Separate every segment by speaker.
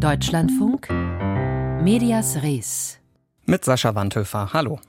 Speaker 1: Deutschlandfunk Medias Res
Speaker 2: mit Sascha Wandhöfer. Hallo.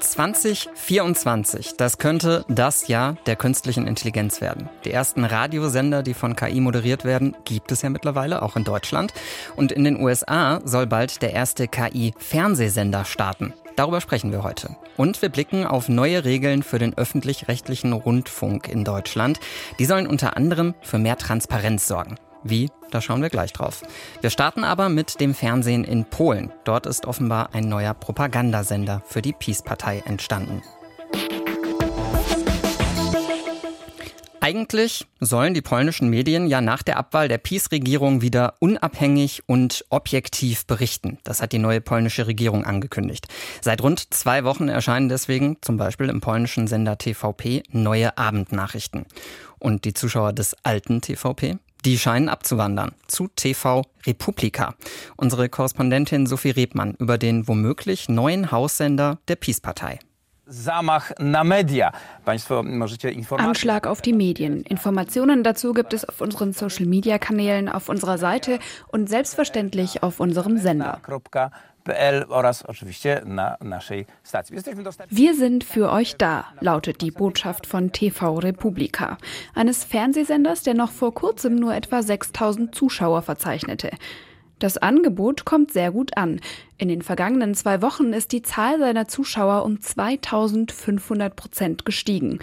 Speaker 2: ...2024, das könnte das Jahr der künstlichen Intelligenz werden. Die ersten Radiosender, die von KI moderiert werden, gibt es ja mittlerweile, auch in Deutschland. Und in den USA soll bald der erste KI-Fernsehsender starten. Darüber sprechen wir heute. Und wir blicken auf neue Regeln für den öffentlich-rechtlichen Rundfunk in Deutschland. Die sollen unter anderem für mehr Transparenz sorgen. Wie? Da schauen wir gleich drauf. Wir starten aber mit dem Fernsehen in Polen. Dort ist offenbar ein neuer Propagandasender für die Peace-Partei entstanden. Eigentlich sollen die polnischen Medien ja nach der Abwahl der PiS-Regierung wieder unabhängig und objektiv berichten. Das hat die neue polnische Regierung angekündigt. Seit rund zwei Wochen erscheinen deswegen zum Beispiel im polnischen Sender TVP neue Abendnachrichten. Und die Zuschauer des alten TVP? Die scheinen abzuwandern zu TV Republika. Unsere Korrespondentin Sophie Rebmann über den womöglich neuen Haussender der PiS-Partei.
Speaker 3: Anschlag auf die Medien. Informationen dazu gibt es auf unseren Social-Media-Kanälen, auf unserer Seite und selbstverständlich auf unserem Sender. Wir sind für euch da, lautet die Botschaft von TV Republika, eines Fernsehsenders, der noch vor kurzem nur etwa 6000 Zuschauer verzeichnete. Das Angebot kommt sehr gut an. In den vergangenen zwei Wochen ist die Zahl seiner Zuschauer um 2500 Prozent gestiegen.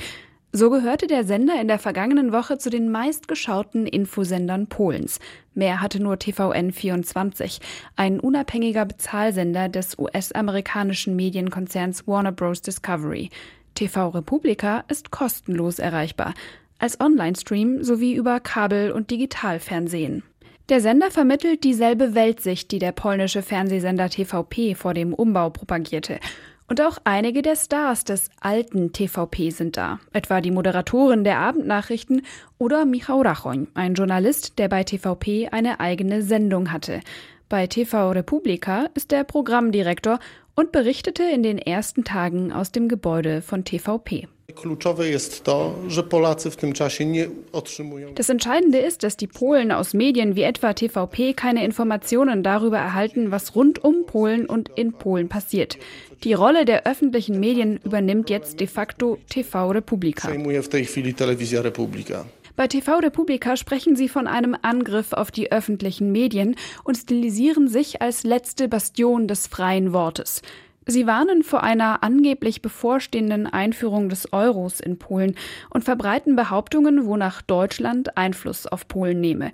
Speaker 3: So gehörte der Sender in der vergangenen Woche zu den meistgeschauten Infosendern Polens. Mehr hatte nur TVN24, ein unabhängiger Bezahlsender des US-amerikanischen Medienkonzerns Warner Bros. Discovery. TV Republika ist kostenlos erreichbar, als Online-Stream sowie über Kabel- und Digitalfernsehen. Der Sender vermittelt dieselbe Weltsicht, die der polnische Fernsehsender TVP vor dem Umbau propagierte. Und auch einige der Stars des alten TVP sind da, etwa die Moderatorin der Abendnachrichten oder Michał Rachoń, ein Journalist, der bei TVP eine eigene Sendung hatte. Bei TV Republika ist er Programmdirektor und berichtete in den ersten Tagen aus dem Gebäude von TVP. Das Entscheidende ist, dass die Polen aus Medien wie etwa TVP keine Informationen darüber erhalten, was rund um Polen und in Polen passiert. Die Rolle der öffentlichen Medien übernimmt jetzt de facto TV Republika. Bei TV Republika sprechen sie von einem Angriff auf die öffentlichen Medien und stilisieren sich als letzte Bastion des freien Wortes. Sie warnen vor einer angeblich bevorstehenden Einführung des Euros in Polen und verbreiten Behauptungen, wonach Deutschland Einfluss auf Polen nehme.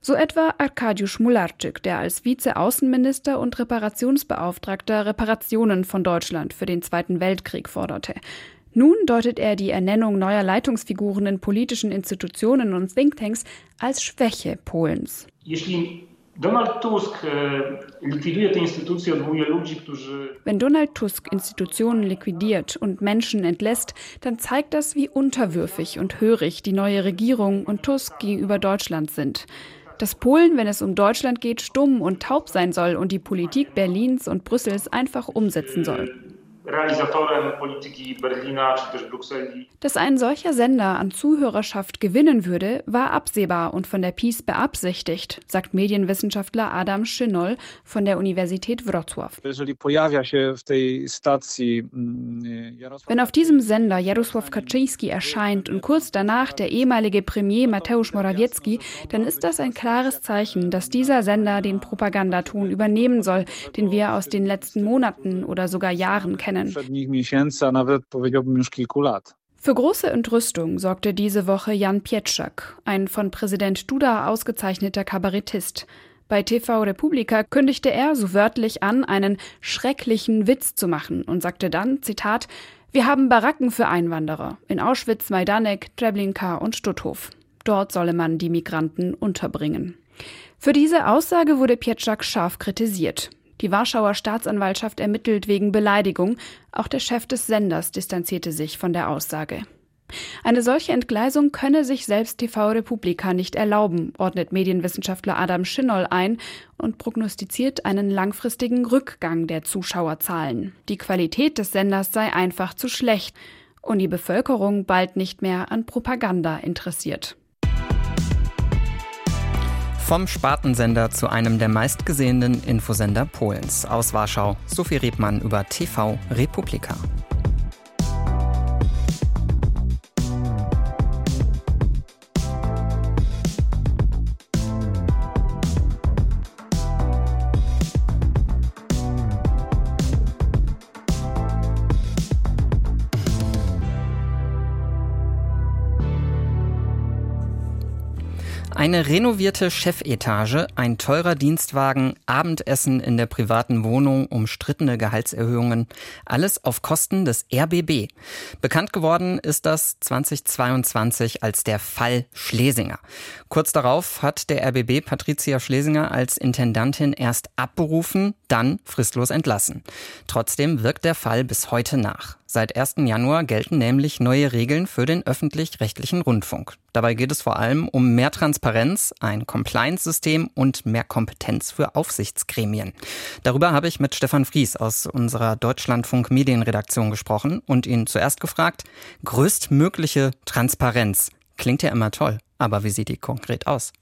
Speaker 3: So etwa Arkadiusz Mularczyk, der als Vizeaußenminister und Reparationsbeauftragter Reparationen von Deutschland für den Zweiten Weltkrieg forderte. Nun deutet er die Ernennung neuer Leitungsfiguren in politischen Institutionen und Thinktanks als Schwäche Polens. Donald Tusk e, liquiduje te instytucje, odwołuje ludzi, którzy. Wenn Donald Tusk Institutionen liquidiert und Menschen entlässt, dann zeigt das, wie unterwürfig und hörig die neue Regierung und Tusk gegenüber Deutschland sind. Dass Polen, wenn es um Deutschland geht, stumm und taub sein soll und die Politik Berlins und Brüssels einfach umsetzen soll realizatorem polityki Berlina czy też Brukseli. Dass ein solcher Sender an Zuhörerschaft gewinnen würde, war absehbar und von der PiS beabsichtigt, sagt Medienwissenschaftler Adam Schynol von der Universität Wrocław. Mm, Wenn auf diesem Sender Jarosław Kaczyński erscheint und kurz danach der ehemalige Premier Mateusz Morawiecki, dann ist das ein klares Zeichen, dass dieser Sender den Propagandaton übernehmen soll, den wir aus den letzten Monaten oder sogar Jahren kennen kennen. Für große Entrüstung sorgte diese Woche Jan Pietschak, ein von Präsident Duda ausgezeichneter Kabarettist. Bei TV Republika kündigte er so wörtlich an, einen schrecklichen Witz zu machen und sagte dann, Zitat, wir haben Baracken für Einwanderer in Auschwitz, Majdanek, Treblinka und Stutthof. Dort solle man die Migranten unterbringen. Für diese Aussage wurde Pietschak scharf kritisiert. Die Warschauer Staatsanwaltschaft ermittelt wegen Beleidigung. Auch der Chef des Senders distanzierte sich von der Aussage. Eine solche Entgleisung könne sich selbst TV Republika nicht erlauben, ordnet Medienwissenschaftler Adam Schinnol ein und prognostiziert einen langfristigen Rückgang der Zuschauerzahlen. Die Qualität des Senders sei einfach zu schlecht. und die Bevölkerung bald nicht mehr an Propaganda interessiert.
Speaker 2: Vom Spartensender zu einem der meistgesehenen Infosender Polens. Aus Warschau, Sophie Rebmann über TV Republika. Eine renovierte Chefetage, ein teurer Dienstwagen, Abendessen in der privaten Wohnung, umstrittene Gehaltserhöhungen, alles auf Kosten des RBB. Bekannt geworden ist das 2022 als der Fall Schlesinger. Kurz darauf hat der RBB Patricia Schlesinger als Intendantin erst abberufen, dann fristlos entlassen. Trotzdem wirkt der Fall bis heute nach. Seit 1. Januar gelten nämlich neue Regeln für den öffentlich-rechtlichen Rundfunk. Dabei geht es vor allem um mehr Transparenz, ein Compliance-System und mehr Kompetenz für Aufsichtsgremien. Darüber habe ich mit Stefan Fries aus unserer Deutschlandfunk Medienredaktion gesprochen und ihn zuerst gefragt, größtmögliche Transparenz. Klingt ja immer toll, aber wie sieht die konkret aus?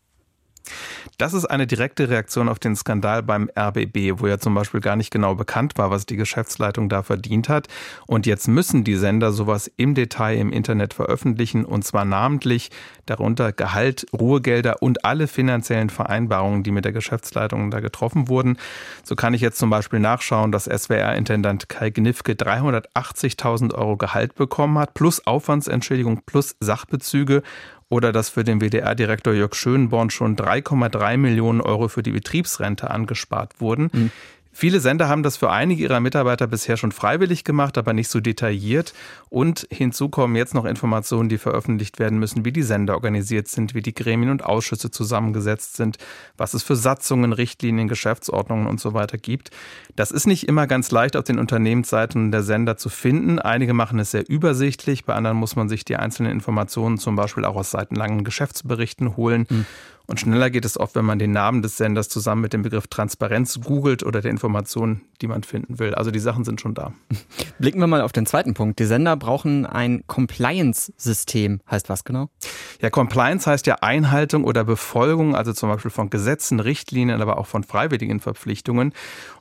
Speaker 4: Das ist eine direkte Reaktion auf den Skandal beim RBB, wo ja zum Beispiel gar nicht genau bekannt war, was die Geschäftsleitung da verdient hat. Und jetzt müssen die Sender sowas im Detail im Internet veröffentlichen und zwar namentlich darunter Gehalt, Ruhegelder und alle finanziellen Vereinbarungen, die mit der Geschäftsleitung da getroffen wurden. So kann ich jetzt zum Beispiel nachschauen, dass SWR-Intendant Kai Gnifke 380.000 Euro Gehalt bekommen hat, plus Aufwandsentschädigung, plus Sachbezüge oder dass für den WDR-Direktor Jörg Schönborn schon 3,3 Millionen Euro für die Betriebsrente angespart wurden. Mhm. Viele Sender haben das für einige ihrer Mitarbeiter bisher schon freiwillig gemacht, aber nicht so detailliert. Und hinzu kommen jetzt noch Informationen, die veröffentlicht werden müssen, wie die Sender organisiert sind, wie die Gremien und Ausschüsse zusammengesetzt sind, was es für Satzungen, Richtlinien, Geschäftsordnungen und so weiter gibt. Das ist nicht immer ganz leicht auf den Unternehmensseiten der Sender zu finden. Einige machen es sehr übersichtlich, bei anderen muss man sich die einzelnen Informationen zum Beispiel auch aus seitenlangen Geschäftsberichten holen. Mhm. Und schneller geht es oft, wenn man den Namen des Senders zusammen mit dem Begriff Transparenz googelt oder der Informationen, die man finden will. Also die Sachen sind schon da.
Speaker 2: Blicken wir mal auf den zweiten Punkt. Die Sender brauchen ein Compliance-System. Heißt was genau?
Speaker 4: Ja, Compliance heißt ja Einhaltung oder Befolgung, also zum Beispiel von Gesetzen, Richtlinien, aber auch von freiwilligen Verpflichtungen.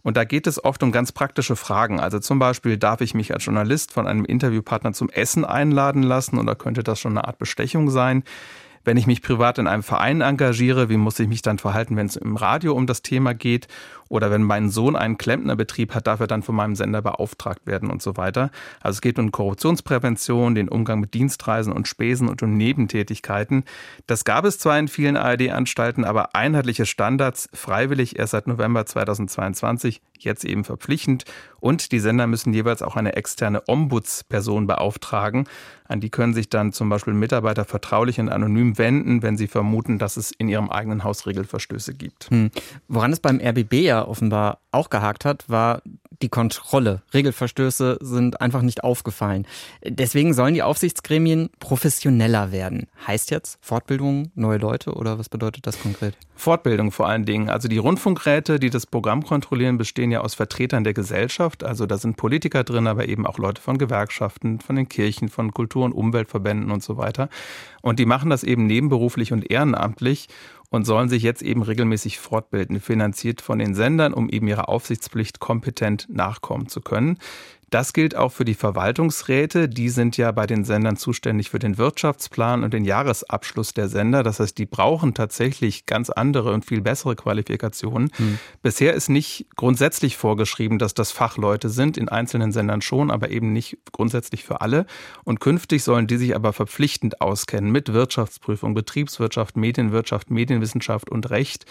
Speaker 4: Und da geht es oft um ganz praktische Fragen. Also zum Beispiel, darf ich mich als Journalist von einem Interviewpartner zum Essen einladen lassen oder könnte das schon eine Art Bestechung sein? Wenn ich mich privat in einem Verein engagiere, wie muss ich mich dann verhalten, wenn es im Radio um das Thema geht? Oder wenn mein Sohn einen Klempnerbetrieb hat, darf er dann von meinem Sender beauftragt werden und so weiter. Also es geht um Korruptionsprävention, den Umgang mit Dienstreisen und Spesen und um Nebentätigkeiten. Das gab es zwar in vielen ARD-Anstalten, aber einheitliche Standards freiwillig erst seit November 2022, jetzt eben verpflichtend. Und die Sender müssen jeweils auch eine externe Ombudsperson beauftragen. An die können sich dann zum Beispiel Mitarbeiter vertraulich und anonym wenden, wenn sie vermuten, dass es in ihrem eigenen Haus Regelverstöße gibt. Hm.
Speaker 2: Woran es beim RBB ja offenbar auch gehakt hat, war die Kontrolle. Regelverstöße sind einfach nicht aufgefallen. Deswegen sollen die Aufsichtsgremien professioneller werden. Heißt jetzt Fortbildung, neue Leute oder was bedeutet das konkret?
Speaker 4: Fortbildung vor allen Dingen. Also die Rundfunkräte, die das Programm kontrollieren, bestehen ja aus Vertretern der Gesellschaft. Also da sind Politiker drin, aber eben auch Leute von Gewerkschaften, von den Kirchen, von Kultur- und Umweltverbänden und so weiter. Und die machen das eben nebenberuflich und ehrenamtlich und sollen sich jetzt eben regelmäßig fortbilden, finanziert von den Sendern, um eben ihrer Aufsichtspflicht kompetent nachkommen zu können. Das gilt auch für die Verwaltungsräte. Die sind ja bei den Sendern zuständig für den Wirtschaftsplan und den Jahresabschluss der Sender. Das heißt, die brauchen tatsächlich ganz andere und viel bessere Qualifikationen. Hm. Bisher ist nicht grundsätzlich vorgeschrieben, dass das Fachleute sind. In einzelnen Sendern schon, aber eben nicht grundsätzlich für alle. Und künftig sollen die sich aber verpflichtend auskennen mit Wirtschaftsprüfung, Betriebswirtschaft, Medienwirtschaft, Medienwissenschaft und Recht.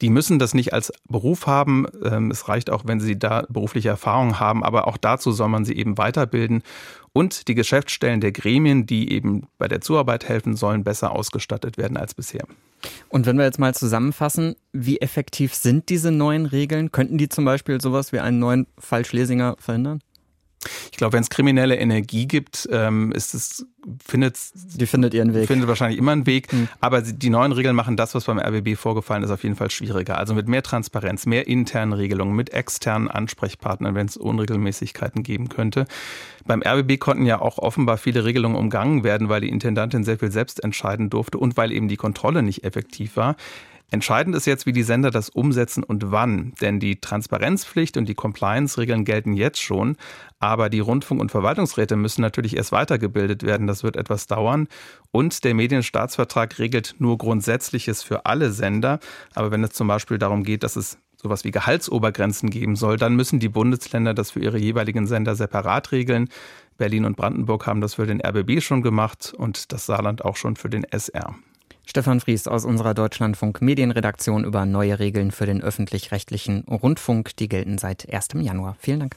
Speaker 4: Die müssen das nicht als Beruf haben. Ähm, es reicht auch, wenn sie da berufliche Erfahrung haben. Aber auch dazu soll man sie eben weiterbilden. Und die Geschäftsstellen der Gremien, die eben bei der Zuarbeit helfen sollen, besser ausgestattet werden als bisher.
Speaker 2: Und wenn wir jetzt mal zusammenfassen, wie effektiv sind diese neuen Regeln? Könnten die zum Beispiel sowas wie einen neuen Fall Schlesinger verhindern?
Speaker 4: Ich glaube, wenn es kriminelle Energie gibt, ähm, ist es findet
Speaker 2: die findet ihren Weg.
Speaker 4: Findet wahrscheinlich immer einen Weg. Mhm. Aber die neuen Regeln machen das, was beim RBB vorgefallen ist, auf jeden Fall schwieriger. Also mit mehr Transparenz, mehr internen Regelungen, mit externen Ansprechpartnern, wenn es Unregelmäßigkeiten geben könnte. Beim RBB konnten ja auch offenbar viele Regelungen umgangen werden, weil die Intendantin sehr viel selbst entscheiden durfte und weil eben die Kontrolle nicht effektiv war. Entscheidend ist jetzt, wie die Sender das umsetzen und wann. Denn die Transparenzpflicht und die Compliance-Regeln gelten jetzt schon. Aber die Rundfunk- und Verwaltungsräte müssen natürlich erst weitergebildet werden. Das wird etwas dauern. Und der Medienstaatsvertrag regelt nur Grundsätzliches für alle Sender. Aber wenn es zum Beispiel darum geht, dass es sowas wie Gehaltsobergrenzen geben soll, dann müssen die Bundesländer das für ihre jeweiligen Sender separat regeln. Berlin und Brandenburg haben das für den RBB schon gemacht und das Saarland auch schon für den SR.
Speaker 2: Stefan Fries aus unserer Deutschlandfunk Medienredaktion über neue Regeln für den öffentlich-rechtlichen Rundfunk. Die gelten seit 1. Januar. Vielen Dank.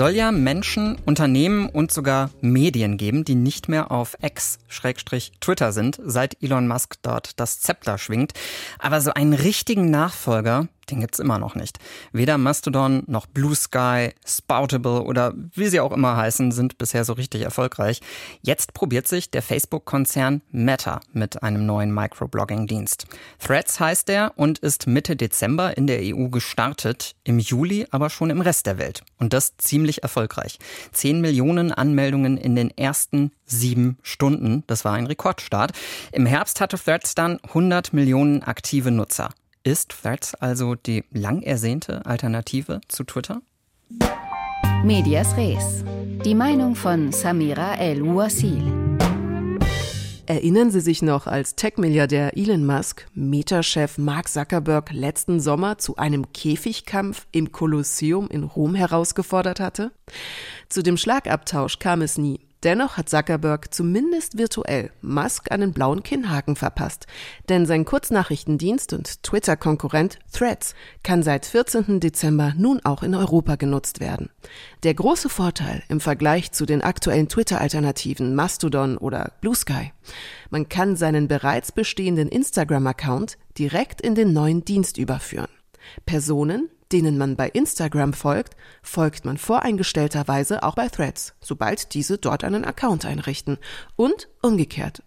Speaker 2: Soll ja Menschen, Unternehmen und sogar Medien geben, die nicht mehr auf X-Twitter sind, seit Elon Musk dort das Zepter schwingt. Aber so einen richtigen Nachfolger, den gibt's immer noch nicht. Weder Mastodon noch Blue Sky, Spoutable oder wie sie auch immer heißen, sind bisher so richtig erfolgreich. Jetzt probiert sich der Facebook-Konzern Meta mit einem neuen Microblogging-Dienst. Threads heißt er und ist Mitte Dezember in der EU gestartet, im Juli aber schon im Rest der Welt. Und das ziemlich erfolgreich. Zehn Millionen Anmeldungen in den ersten sieben Stunden. Das war ein Rekordstart. Im Herbst hatte Threads dann 100 Millionen aktive Nutzer. Ist Threads also die lang ersehnte Alternative zu Twitter?
Speaker 1: Medias Res. Die Meinung von Samira El-Wasil.
Speaker 5: Erinnern Sie sich noch, als Tech-Milliardär Elon Musk Meta-Chef Mark Zuckerberg letzten Sommer zu einem Käfigkampf im Kolosseum in Rom herausgefordert hatte? Zu dem Schlagabtausch kam es nie. Dennoch hat Zuckerberg zumindest virtuell Musk einen blauen Kinnhaken verpasst, denn sein Kurznachrichtendienst und Twitter-Konkurrent Threads kann seit 14. Dezember nun auch in Europa genutzt werden. Der große Vorteil im Vergleich zu den aktuellen Twitter-Alternativen Mastodon oder Blue Sky. Man kann seinen bereits bestehenden Instagram-Account direkt in den neuen Dienst überführen. Personen, denen man bei Instagram folgt, folgt man voreingestellterweise auch bei Threads, sobald diese dort einen Account einrichten. Und umgekehrt.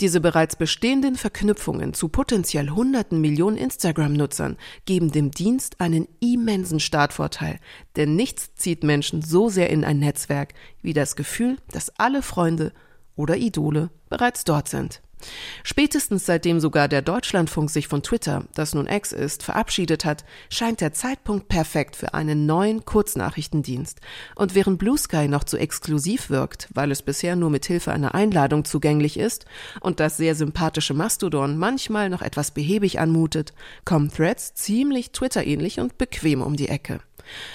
Speaker 5: Diese bereits bestehenden Verknüpfungen zu potenziell hunderten Millionen Instagram-Nutzern geben dem Dienst einen immensen Startvorteil, denn nichts zieht Menschen so sehr in ein Netzwerk wie das Gefühl, dass alle Freunde oder Idole bereits dort sind. Spätestens seitdem sogar der Deutschlandfunk sich von Twitter, das nun X ist, verabschiedet hat, scheint der Zeitpunkt perfekt für einen neuen Kurznachrichtendienst. Und während Blue Sky noch zu exklusiv wirkt, weil es bisher nur mit Hilfe einer Einladung zugänglich ist und das sehr sympathische Mastodon manchmal noch etwas behäbig anmutet, kommen Threads ziemlich Twitter-ähnlich und bequem um die Ecke.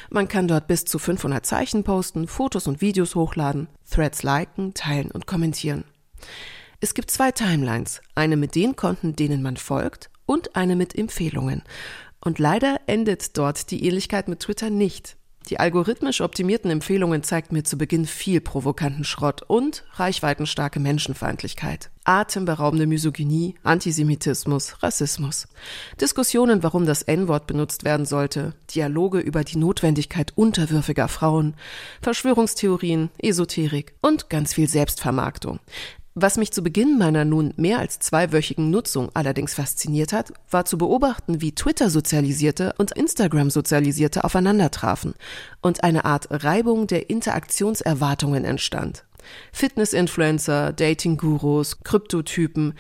Speaker 5: Man kann dort bis zu 500 Zeichen posten, Fotos und Videos hochladen, Threads liken, teilen und kommentieren. Es gibt zwei Timelines, eine mit den Konten, denen man folgt, und eine mit Empfehlungen. Und leider endet dort die Ähnlichkeit mit Twitter nicht. Die algorithmisch optimierten Empfehlungen zeigten mir zu Beginn viel provokanten Schrott und reichweitenstarke Menschenfeindlichkeit. Atemberaubende Misogynie, Antisemitismus, Rassismus. Diskussionen, warum das N-Wort benutzt werden sollte, Dialoge über die Notwendigkeit unterwürfiger Frauen, Verschwörungstheorien, Esoterik und ganz viel Selbstvermarktung. Was mich zu Beginn meiner nun mehr als zweiwöchigen Nutzung allerdings fasziniert hat, war zu beobachten, wie Twitter-Sozialisierte und Instagram-Sozialisierte aufeinandertrafen und eine Art Reibung der Interaktionserwartungen entstand. Fitness-Influencer, Dating-Gurus, Kryptotypen,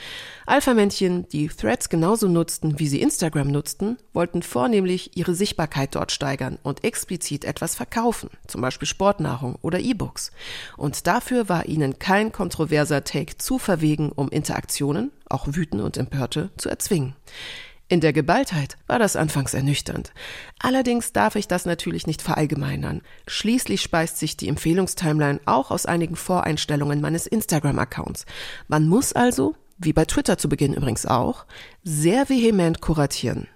Speaker 5: Alpha-Männchen, die Threads genauso nutzten, wie sie Instagram nutzten, wollten vornehmlich ihre Sichtbarkeit dort steigern und explizit etwas verkaufen, zum Beispiel Sportnahrung oder E-Books. Und dafür war ihnen kein kontroverser Take zu verwegen, um Interaktionen, auch wütende und empörte, zu erzwingen. In der Geballtheit war das anfangs ernüchternd. Allerdings darf ich das natürlich nicht verallgemeinern. Schließlich speist sich die Empfehlungstimeline auch aus einigen Voreinstellungen meines Instagram-Accounts. Man muss also, wie bei Twitter zu Beginn übrigens auch, sehr vehement kuratieren.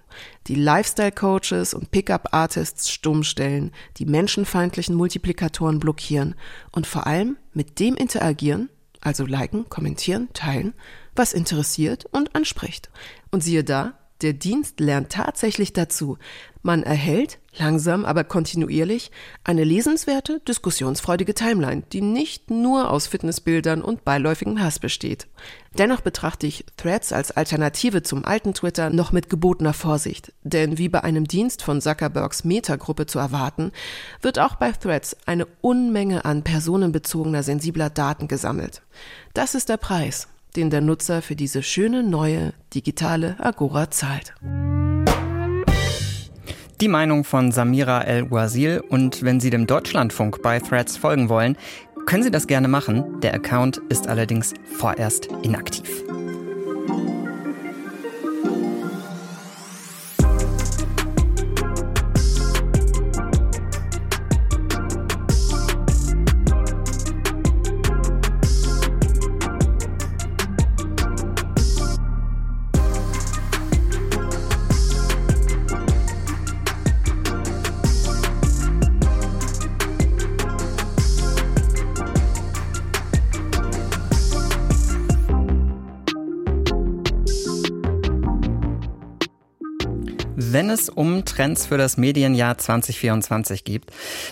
Speaker 5: Die Lifestyle-Coaches und Pickup-Artists stumm stellen, die menschenfeindlichen Multiplikatoren blockieren und vor allem mit dem interagieren, also liken, kommentieren, teilen, was interessiert und anspricht. Und siehe da, der Dienst lernt tatsächlich dazu. Man erhält, langsam aber kontinuierlich, eine lesenswerte, diskussionsfreudige Timeline, die nicht nur aus Fitnessbildern und beiläufigem Hass besteht. Dennoch betrachte ich Threads als Alternative zum alten Twitter noch mit gebotener Vorsicht, denn wie bei einem Dienst von Zuckerbergs Meta-Gruppe zu erwarten, wird auch bei Threads eine Unmenge an personenbezogener sensibler Daten gesammelt. Das ist der Preis, den der Nutzer für diese schöne neue digitale Agora zahlt.
Speaker 2: Die Meinung von Samira El-Wazil und wenn Sie dem Deutschlandfunk bei Threads folgen wollen, können Sie das gerne machen. Der Account ist allerdings vorerst inaktiv. Um Trends für das Medienjahr 2024 geht,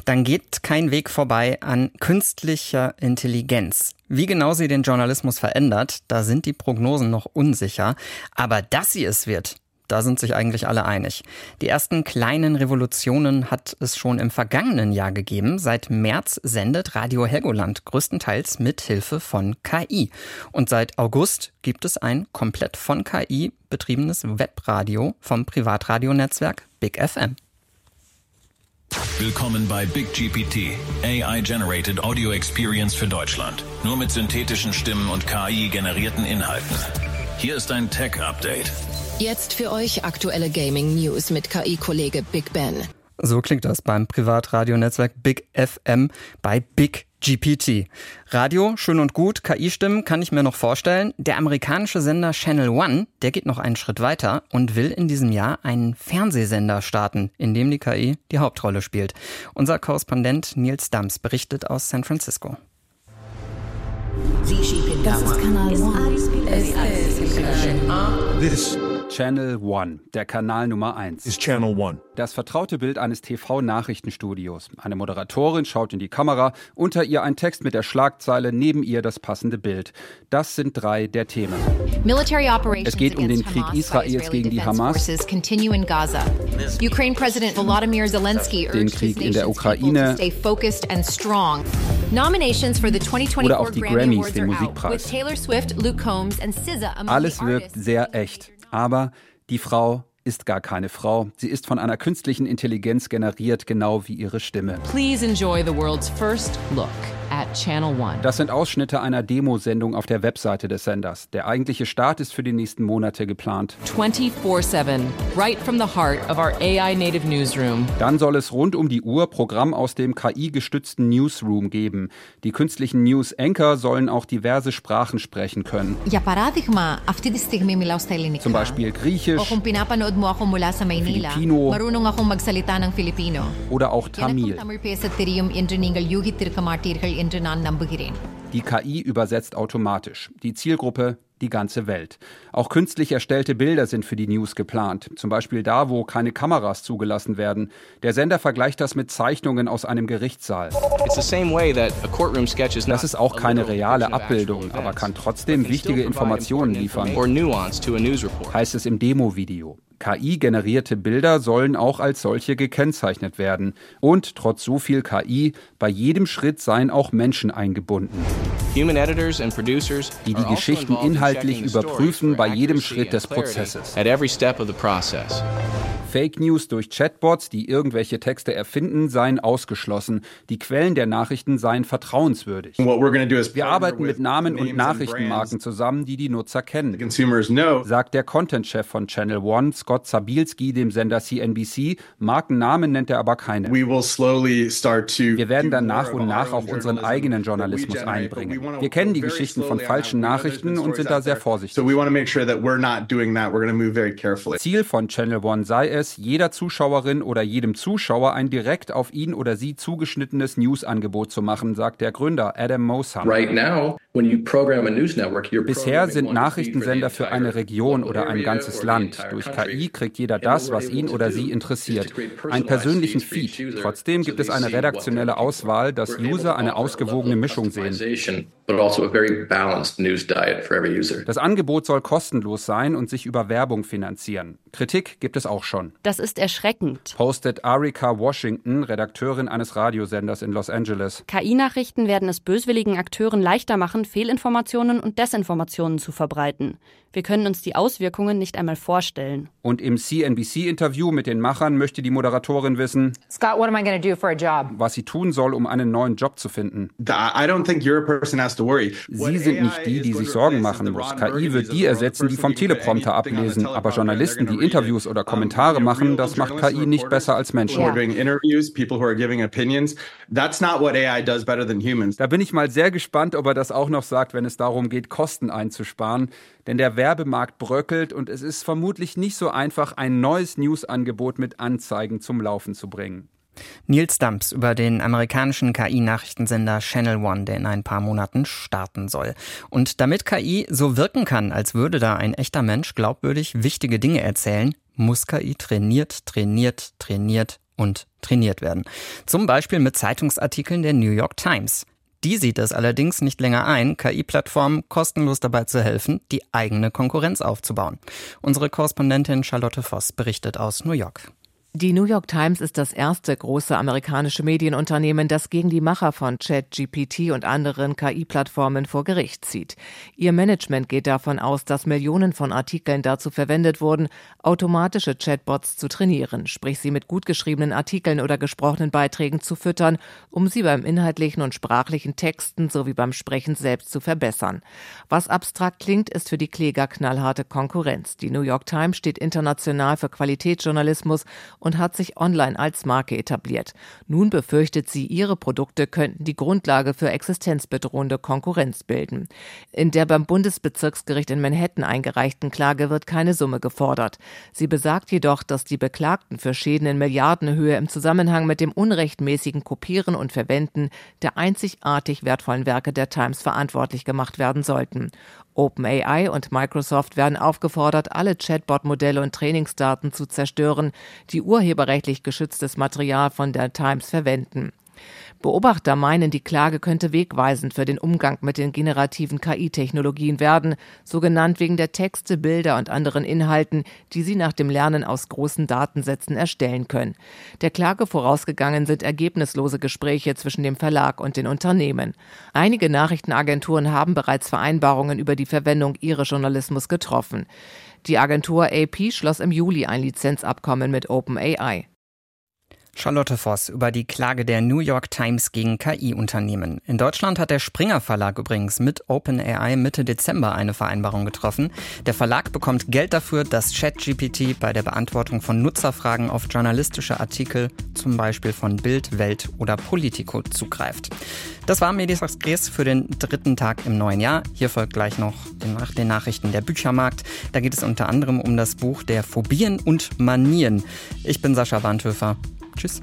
Speaker 2: dann geht kein Weg vorbei an künstlicher Intelligenz. Wie genau sie den Journalismus verändert, da sind die Prognosen noch unsicher. Aber dass sie es wird, da sind sich eigentlich alle einig. Die ersten kleinen Revolutionen hat es schon im vergangenen Jahr gegeben. Seit März sendet Radio Helgoland größtenteils mit Hilfe von KI. Und seit August gibt es ein komplett von KI betriebenes Webradio vom Privatradionetzwerk Big FM.
Speaker 6: Willkommen bei Big GPT, AI-Generated Audio Experience für Deutschland. Nur mit synthetischen Stimmen und KI-generierten Inhalten. Hier ist ein Tech-Update.
Speaker 7: Jetzt für euch aktuelle Gaming News mit KI-Kollege Big Ben.
Speaker 2: So klingt das beim Privatradionetzwerk Big FM bei Big GPT. Radio, schön und gut, KI-Stimmen kann ich mir noch vorstellen. Der amerikanische Sender Channel One, der geht noch einen Schritt weiter und will in diesem Jahr einen Fernsehsender starten, in dem die KI die Hauptrolle spielt. Unser Korrespondent Nils Dams berichtet aus San Francisco.
Speaker 8: Das ist Kanal One.
Speaker 9: Channel One, der Kanal Nummer 1.
Speaker 10: Is Channel One.
Speaker 9: Das vertraute Bild eines TV-Nachrichtenstudios. Eine Moderatorin schaut in die Kamera, unter ihr ein Text mit der Schlagzeile, neben ihr das passende Bild. Das sind drei der Themen. Es geht um den Krieg Israels gegen die Hamas, den Krieg in der Ukraine oder auch die Grammys, den Musikpreis. Alles wirkt sehr echt. Aber die Frau ist gar keine Frau. Sie ist von einer künstlichen Intelligenz generiert, genau wie ihre Stimme.
Speaker 11: Please enjoy the world's first look.
Speaker 9: Das sind Ausschnitte einer Demosendung auf der Webseite des Senders. Der eigentliche Start ist für die nächsten Monate geplant.
Speaker 11: 24/7, right from the heart of our AI native newsroom.
Speaker 9: Dann soll es rund um die Uhr Programm aus dem KI-gestützten Newsroom geben. Die künstlichen News Anchor sollen auch diverse Sprachen sprechen können. Zum Beispiel Griechisch, Filipino oder auch Tamil. Die KI übersetzt automatisch. Die Zielgruppe die ganze Welt. Auch künstlich erstellte Bilder sind für die News geplant, zum Beispiel da, wo keine Kameras zugelassen werden. Der Sender vergleicht das mit Zeichnungen aus einem Gerichtssaal. Das ist auch keine reale Abbildung, aber kann trotzdem wichtige Informationen liefern, heißt es im Demo-Video. KI-generierte Bilder sollen auch als solche gekennzeichnet werden. Und trotz so viel KI, bei jedem Schritt seien auch Menschen eingebunden. Die die also Geschichten inhaltlich überprüfen bei jedem Schritt des Prozesses. Fake News durch Chatbots, die irgendwelche Texte erfinden, seien ausgeschlossen. Die Quellen der Nachrichten seien vertrauenswürdig. Wir arbeiten mit Namen und Nachrichtenmarken zusammen, die die Nutzer kennen, sagt der Content-Chef von Channel One, Scott Zabielski, dem Sender CNBC. Markennamen nennt er aber keine. Wir werden dann nach und nach auch unseren eigenen Journalismus einbringen. Wir kennen die Geschichten von falschen Nachrichten und sind da sehr vorsichtig. Ziel von Channel One sei es, jeder Zuschauerin oder jedem Zuschauer ein direkt auf ihn oder sie zugeschnittenes News-Angebot zu machen, sagt der Gründer Adam Mossam. Bisher sind Nachrichtensender für eine Region oder ein ganzes Land. Durch KI kriegt jeder das, was ihn oder sie interessiert. Einen persönlichen Feed. Trotzdem gibt es eine redaktionelle Auswahl, dass User eine ausgewogene Mischung sehen. Also das Angebot soll kostenlos sein und sich über Werbung finanzieren. Kritik gibt es auch schon.
Speaker 10: Das ist erschreckend.
Speaker 9: Postet Arika Washington, Redakteurin eines Radiosenders in Los Angeles.
Speaker 10: KI-Nachrichten werden es böswilligen Akteuren leichter machen, Fehlinformationen und Desinformationen zu verbreiten. Wir können uns die Auswirkungen nicht einmal vorstellen.
Speaker 9: Und im CNBC-Interview mit den Machern möchte die Moderatorin wissen,
Speaker 12: Scott, what am I do for a job?
Speaker 9: was sie tun soll, um einen neuen Job zu finden. Sie sind nicht die, die sich Sorgen machen muss. KI wird die ersetzen, die vom Teleprompter ablesen. Aber Journalisten, die Interviews oder Kommentare machen, das macht KI nicht besser als Menschen. Da bin ich mal sehr gespannt, ob er das auch noch sagt, wenn es darum geht, Kosten einzusparen. Denn der Werbemarkt bröckelt und es ist vermutlich nicht so einfach, ein neues Newsangebot mit Anzeigen zum Laufen zu bringen.
Speaker 2: Nils Dumps über den amerikanischen KI-Nachrichtensender Channel One, der in ein paar Monaten starten soll. Und damit KI so wirken kann, als würde da ein echter Mensch glaubwürdig wichtige Dinge erzählen, muss KI trainiert, trainiert, trainiert und trainiert werden. Zum Beispiel mit Zeitungsartikeln der New York Times. Die sieht es allerdings nicht länger ein, KI-Plattformen kostenlos dabei zu helfen, die eigene Konkurrenz aufzubauen. Unsere Korrespondentin Charlotte Voss berichtet aus New York.
Speaker 13: Die New York Times ist das erste große amerikanische Medienunternehmen, das gegen die Macher von ChatGPT und anderen KI-Plattformen vor Gericht zieht. Ihr Management geht davon aus, dass Millionen von Artikeln dazu verwendet wurden, automatische Chatbots zu trainieren, sprich sie mit gut geschriebenen Artikeln oder gesprochenen Beiträgen zu füttern, um sie beim inhaltlichen und sprachlichen Texten sowie beim Sprechen selbst zu verbessern. Was abstrakt klingt, ist für die Kläger knallharte Konkurrenz. Die New York Times steht international für Qualitätsjournalismus und hat sich online als Marke etabliert. Nun befürchtet sie, ihre Produkte könnten die Grundlage für existenzbedrohende Konkurrenz bilden. In der beim Bundesbezirksgericht in Manhattan eingereichten Klage wird keine Summe gefordert. Sie besagt jedoch, dass die Beklagten für Schäden in Milliardenhöhe im Zusammenhang mit dem unrechtmäßigen Kopieren und Verwenden der einzigartig wertvollen Werke der Times verantwortlich gemacht werden sollten. OpenAI und Microsoft werden aufgefordert, alle Chatbot-Modelle und Trainingsdaten zu zerstören, die urheberrechtlich geschütztes Material von der Times verwenden. Beobachter meinen, die Klage könnte wegweisend für den Umgang mit den generativen KI-Technologien werden, so genannt wegen der Texte, Bilder und anderen Inhalten, die sie nach dem Lernen aus großen Datensätzen erstellen können. Der Klage vorausgegangen sind ergebnislose Gespräche zwischen dem Verlag und den Unternehmen. Einige Nachrichtenagenturen haben bereits Vereinbarungen über die Verwendung ihres Journalismus getroffen. Die Agentur AP schloss im Juli ein Lizenzabkommen mit OpenAI.
Speaker 2: Charlotte Voss über die Klage der New York Times gegen KI-Unternehmen. In Deutschland hat der Springer Verlag übrigens mit OpenAI Mitte Dezember eine Vereinbarung getroffen. Der Verlag bekommt Geld dafür, dass ChatGPT bei der Beantwortung von Nutzerfragen auf journalistische Artikel, zum Beispiel von Bild, Welt oder Politico, zugreift. Das war Medias Res für den dritten Tag im neuen Jahr. Hier folgt gleich noch nach den Nachrichten der Büchermarkt. Da geht es unter anderem um das Buch der Phobien und Manien. Ich bin Sascha Warntöfer. Tschüss.